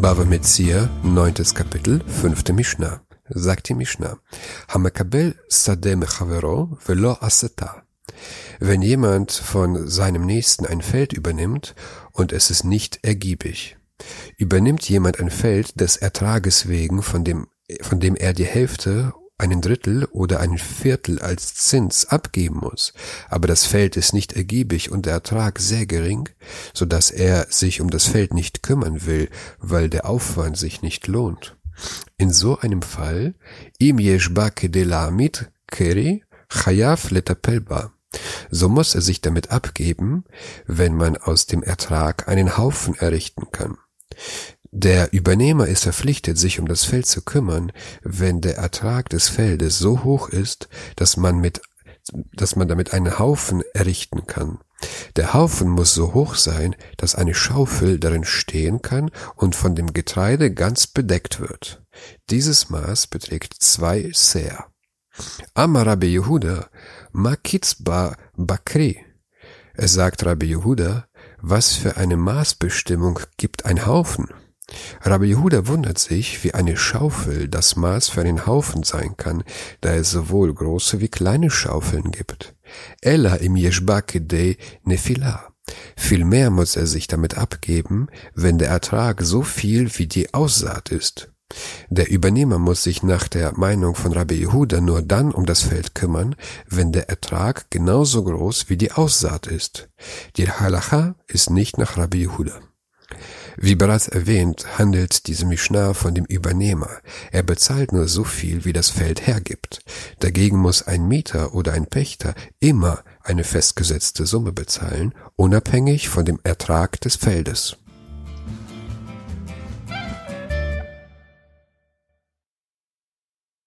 Bava Metzia, neuntes Kapitel, fünfte Mishnah. Sagt die Mishnah. Hamakabel sadeh mechavero velo aseta. Wenn jemand von seinem Nächsten ein Feld übernimmt und es ist nicht ergiebig. Übernimmt jemand ein Feld des Ertrages wegen, von dem, von dem er die Hälfte einen Drittel oder ein Viertel als Zins abgeben muss, aber das Feld ist nicht ergiebig und der Ertrag sehr gering, so dass er sich um das Feld nicht kümmern will, weil der Aufwand sich nicht lohnt. In so einem Fall, im yeshba kedelamit keri chayav letapelba. So muss er sich damit abgeben, wenn man aus dem Ertrag einen Haufen errichten kann. Der Übernehmer ist verpflichtet, sich um das Feld zu kümmern, wenn der Ertrag des Feldes so hoch ist, dass man mit dass man damit einen Haufen errichten kann. Der Haufen muss so hoch sein, dass eine Schaufel darin stehen kann und von dem Getreide ganz bedeckt wird. Dieses Maß beträgt zwei Seer. Amar Rabbi Yehuda, Makitzba Bakri. Es sagt Rabbi Yehuda, was für eine Maßbestimmung gibt ein Haufen? Rabbi Yehuda wundert sich, wie eine Schaufel das Maß für einen Haufen sein kann, da es sowohl große wie kleine Schaufeln gibt. Ella im Yeshbakidei Nefila. Vielmehr muss er sich damit abgeben, wenn der Ertrag so viel wie die Aussaat ist. Der Übernehmer muss sich nach der Meinung von Rabbi Yehuda nur dann um das Feld kümmern, wenn der Ertrag genauso groß wie die Aussaat ist. Die Halacha ist nicht nach Rabbi Yehuda. Wie bereits erwähnt, handelt diese Mishnah von dem Übernehmer. Er bezahlt nur so viel, wie das Feld hergibt. Dagegen muss ein Mieter oder ein Pächter immer eine festgesetzte Summe bezahlen, unabhängig von dem Ertrag des Feldes.